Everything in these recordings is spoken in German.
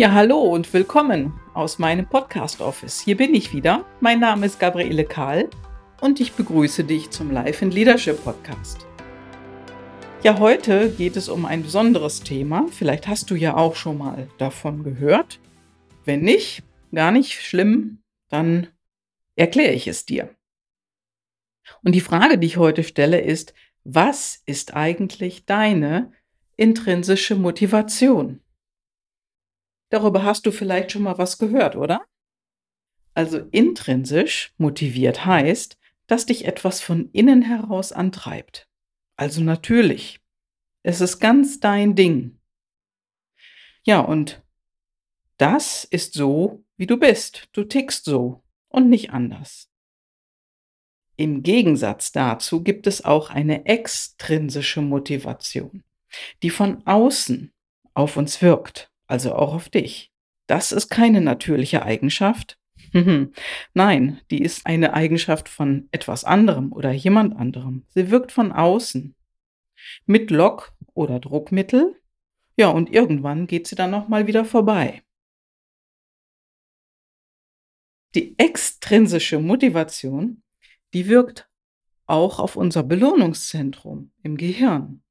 Ja, hallo und willkommen aus meinem Podcast Office. Hier bin ich wieder. Mein Name ist Gabriele Kahl und ich begrüße dich zum Life in Leadership Podcast. Ja, heute geht es um ein besonderes Thema. Vielleicht hast du ja auch schon mal davon gehört. Wenn nicht, gar nicht schlimm, dann erkläre ich es dir. Und die Frage, die ich heute stelle, ist, was ist eigentlich deine intrinsische Motivation? Darüber hast du vielleicht schon mal was gehört, oder? Also intrinsisch motiviert heißt, dass dich etwas von innen heraus antreibt. Also natürlich. Es ist ganz dein Ding. Ja, und das ist so, wie du bist. Du tickst so und nicht anders. Im Gegensatz dazu gibt es auch eine extrinsische Motivation, die von außen auf uns wirkt also auch auf dich. Das ist keine natürliche Eigenschaft. Nein, die ist eine Eigenschaft von etwas anderem oder jemand anderem. Sie wirkt von außen. Mit Lock- oder Druckmittel. Ja, und irgendwann geht sie dann nochmal wieder vorbei. Die extrinsische Motivation, die wirkt auch auf unser Belohnungszentrum im Gehirn.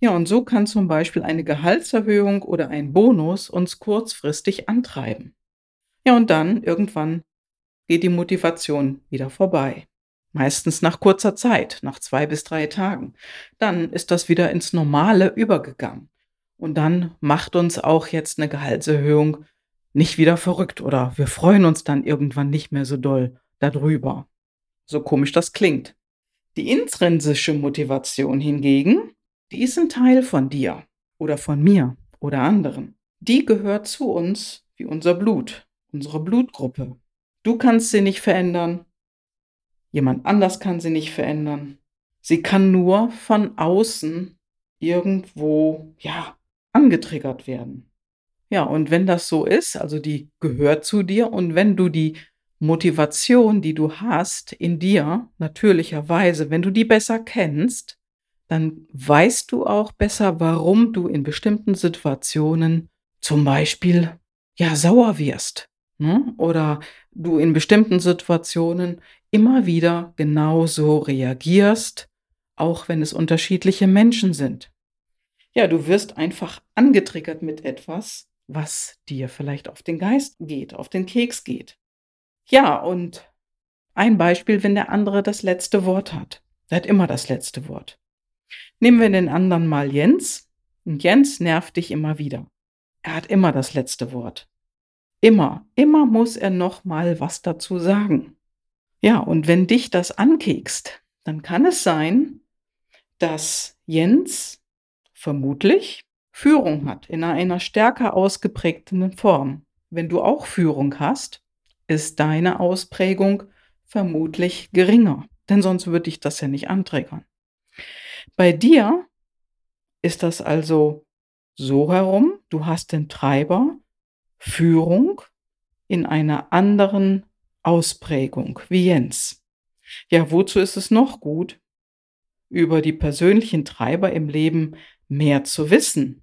Ja, und so kann zum Beispiel eine Gehaltserhöhung oder ein Bonus uns kurzfristig antreiben. Ja, und dann irgendwann geht die Motivation wieder vorbei. Meistens nach kurzer Zeit, nach zwei bis drei Tagen. Dann ist das wieder ins Normale übergegangen. Und dann macht uns auch jetzt eine Gehaltserhöhung nicht wieder verrückt oder wir freuen uns dann irgendwann nicht mehr so doll darüber. So komisch das klingt. Die intrinsische Motivation hingegen, die ist ein Teil von dir oder von mir oder anderen. Die gehört zu uns wie unser Blut, unsere Blutgruppe. Du kannst sie nicht verändern. Jemand anders kann sie nicht verändern. Sie kann nur von außen irgendwo, ja, angetriggert werden. Ja, und wenn das so ist, also die gehört zu dir und wenn du die Motivation, die du hast in dir, natürlicherweise, wenn du die besser kennst, dann weißt du auch besser, warum du in bestimmten Situationen zum Beispiel ja sauer wirst. Ne? Oder du in bestimmten Situationen immer wieder genauso reagierst, auch wenn es unterschiedliche Menschen sind. Ja, du wirst einfach angetriggert mit etwas, was dir vielleicht auf den Geist geht, auf den Keks geht. Ja, und ein Beispiel, wenn der andere das letzte Wort hat. Er hat immer das letzte Wort. Nehmen wir den anderen mal Jens. Und Jens nervt dich immer wieder. Er hat immer das letzte Wort. Immer, immer muss er noch mal was dazu sagen. Ja, und wenn dich das ankekst, dann kann es sein, dass Jens vermutlich Führung hat in einer stärker ausgeprägten Form. Wenn du auch Führung hast, ist deine Ausprägung vermutlich geringer, denn sonst würde ich das ja nicht anträgern. Bei dir ist das also so herum, du hast den Treiber Führung in einer anderen Ausprägung wie Jens. Ja, wozu ist es noch gut, über die persönlichen Treiber im Leben mehr zu wissen?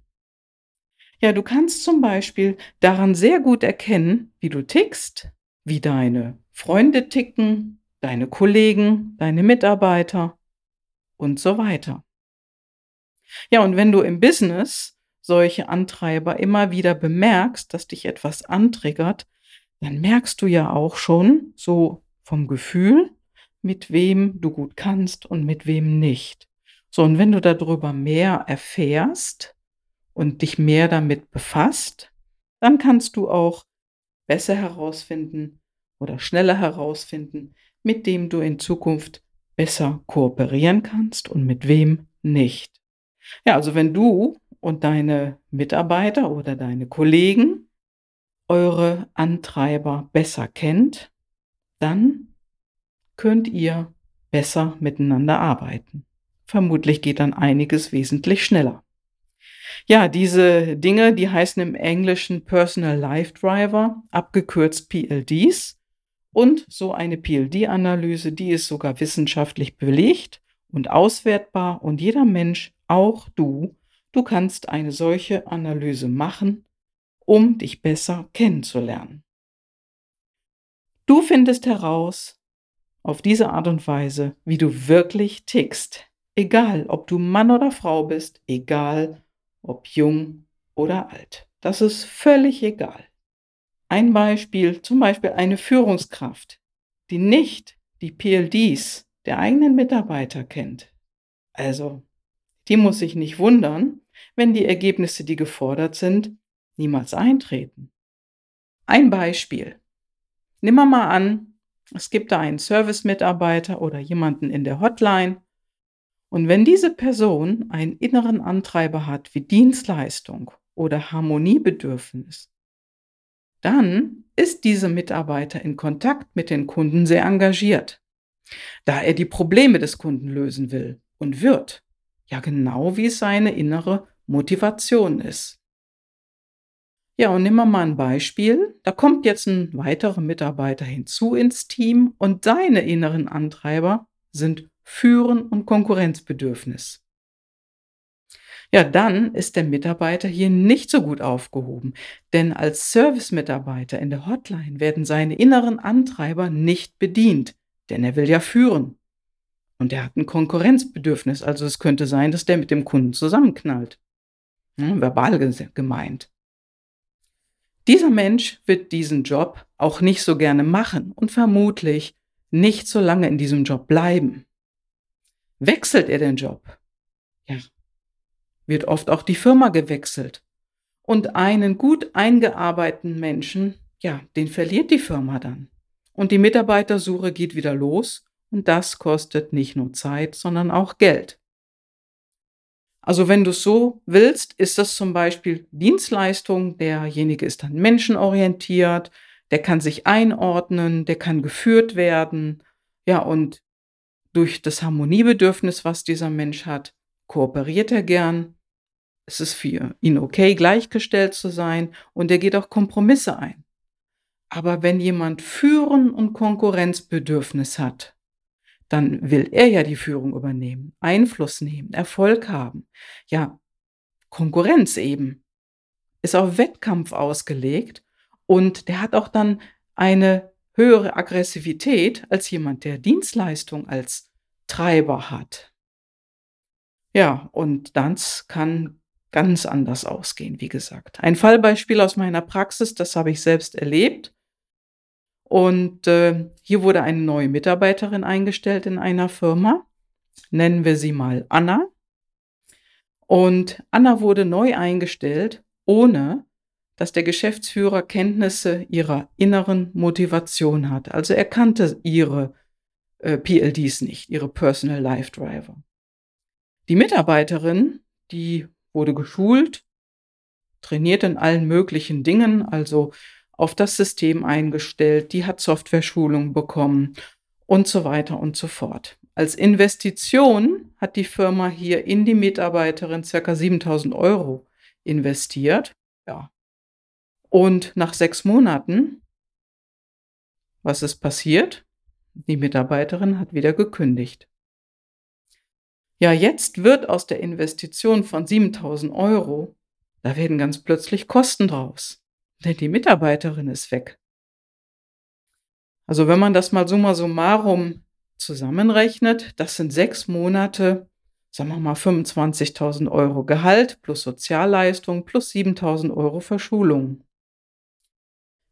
Ja, du kannst zum Beispiel daran sehr gut erkennen, wie du tickst, wie deine Freunde ticken, deine Kollegen, deine Mitarbeiter und so weiter. Ja, und wenn du im Business solche Antreiber immer wieder bemerkst, dass dich etwas antriggert, dann merkst du ja auch schon so vom Gefühl, mit wem du gut kannst und mit wem nicht. So, und wenn du darüber mehr erfährst und dich mehr damit befasst, dann kannst du auch besser herausfinden oder schneller herausfinden, mit dem du in Zukunft besser kooperieren kannst und mit wem nicht. Ja, also wenn du und deine Mitarbeiter oder deine Kollegen eure Antreiber besser kennt, dann könnt ihr besser miteinander arbeiten. Vermutlich geht dann einiges wesentlich schneller. Ja, diese Dinge, die heißen im Englischen Personal Life Driver, abgekürzt PLDs. Und so eine PLD-Analyse, die ist sogar wissenschaftlich belegt und auswertbar und jeder Mensch, auch du, du kannst eine solche Analyse machen um dich besser kennenzulernen. Du findest heraus auf diese Art und Weise, wie du wirklich tickst, egal ob du Mann oder Frau bist, egal ob jung oder alt. Das ist völlig egal. Ein Beispiel, zum Beispiel eine Führungskraft, die nicht die PLDs der eigenen Mitarbeiter kennt. Also, die muss sich nicht wundern, wenn die Ergebnisse, die gefordert sind, niemals eintreten. Ein Beispiel. Nimm mal an, es gibt da einen Service-Mitarbeiter oder jemanden in der Hotline. Und wenn diese Person einen inneren Antreiber hat wie Dienstleistung oder Harmoniebedürfnis, dann ist dieser Mitarbeiter in Kontakt mit den Kunden sehr engagiert, da er die Probleme des Kunden lösen will und wird, ja genau wie es seine innere Motivation ist. Ja, und nehmen wir mal ein Beispiel. Da kommt jetzt ein weiterer Mitarbeiter hinzu ins Team und seine inneren Antreiber sind Führen und Konkurrenzbedürfnis. Ja, dann ist der Mitarbeiter hier nicht so gut aufgehoben, denn als Service-Mitarbeiter in der Hotline werden seine inneren Antreiber nicht bedient, denn er will ja führen. Und er hat ein Konkurrenzbedürfnis, also es könnte sein, dass der mit dem Kunden zusammenknallt. Hm, verbal gemeint. Dieser Mensch wird diesen Job auch nicht so gerne machen und vermutlich nicht so lange in diesem Job bleiben. Wechselt er den Job? Wird oft auch die Firma gewechselt. Und einen gut eingearbeiteten Menschen, ja, den verliert die Firma dann. Und die Mitarbeitersuche geht wieder los und das kostet nicht nur Zeit, sondern auch Geld. Also wenn du es so willst, ist das zum Beispiel Dienstleistung. Derjenige ist dann menschenorientiert, der kann sich einordnen, der kann geführt werden. Ja, und durch das Harmoniebedürfnis, was dieser Mensch hat, kooperiert er gern. Es ist für ihn okay, gleichgestellt zu sein und er geht auch Kompromisse ein. Aber wenn jemand Führen und Konkurrenzbedürfnis hat, dann will er ja die Führung übernehmen, Einfluss nehmen, Erfolg haben. Ja, Konkurrenz eben. Ist auf Wettkampf ausgelegt und der hat auch dann eine höhere Aggressivität als jemand, der Dienstleistung als Treiber hat. Ja, und das kann ganz anders ausgehen, wie gesagt. Ein Fallbeispiel aus meiner Praxis, das habe ich selbst erlebt. Und äh, hier wurde eine neue Mitarbeiterin eingestellt in einer Firma. Nennen wir sie mal Anna. Und Anna wurde neu eingestellt, ohne dass der Geschäftsführer Kenntnisse ihrer inneren Motivation hat. Also er kannte ihre äh, PLDs nicht, ihre Personal Life Driver. Die Mitarbeiterin, die wurde geschult, trainiert in allen möglichen Dingen, also auf das System eingestellt, die hat Software-Schulung bekommen und so weiter und so fort. Als Investition hat die Firma hier in die Mitarbeiterin circa 7000 Euro investiert. Ja. Und nach sechs Monaten, was ist passiert? Die Mitarbeiterin hat wieder gekündigt. Ja, jetzt wird aus der Investition von 7000 Euro, da werden ganz plötzlich Kosten draus. Denn die Mitarbeiterin ist weg. Also wenn man das mal summa summarum zusammenrechnet, das sind sechs Monate, sagen wir mal 25.000 Euro Gehalt plus Sozialleistung plus 7.000 Euro Verschulung.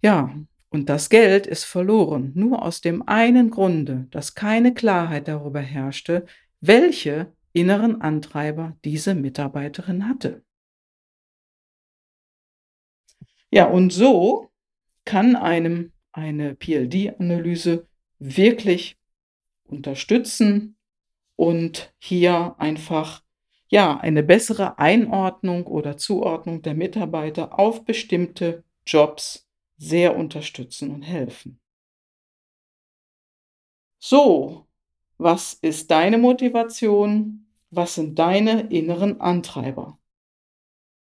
Ja, und das Geld ist verloren, nur aus dem einen Grunde, dass keine Klarheit darüber herrschte, welche inneren Antreiber diese Mitarbeiterin hatte. Ja, und so kann einem eine PLD-Analyse wirklich unterstützen und hier einfach ja eine bessere Einordnung oder Zuordnung der Mitarbeiter auf bestimmte Jobs sehr unterstützen und helfen. So, was ist deine Motivation? Was sind deine inneren Antreiber?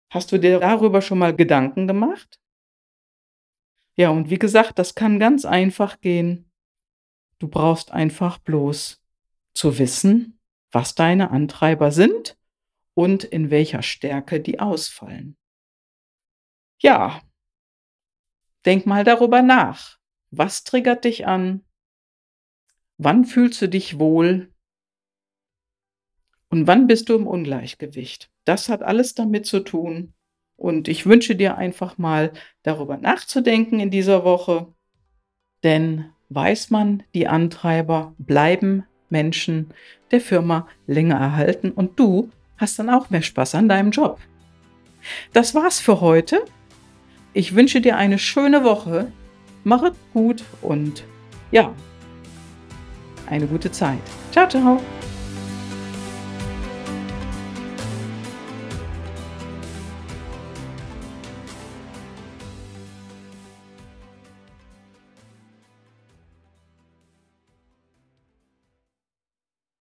Hast du dir darüber schon mal Gedanken gemacht? Ja, und wie gesagt, das kann ganz einfach gehen. Du brauchst einfach bloß zu wissen, was deine Antreiber sind und in welcher Stärke die ausfallen. Ja, Denk mal darüber nach. Was triggert dich an? Wann fühlst du dich wohl? Und wann bist du im Ungleichgewicht? Das hat alles damit zu tun. Und ich wünsche dir einfach mal darüber nachzudenken in dieser Woche. Denn weiß man, die Antreiber bleiben Menschen der Firma länger erhalten und du hast dann auch mehr Spaß an deinem Job. Das war's für heute. Ich wünsche dir eine schöne Woche. Mach es gut und ja, eine gute Zeit. Ciao, ciao.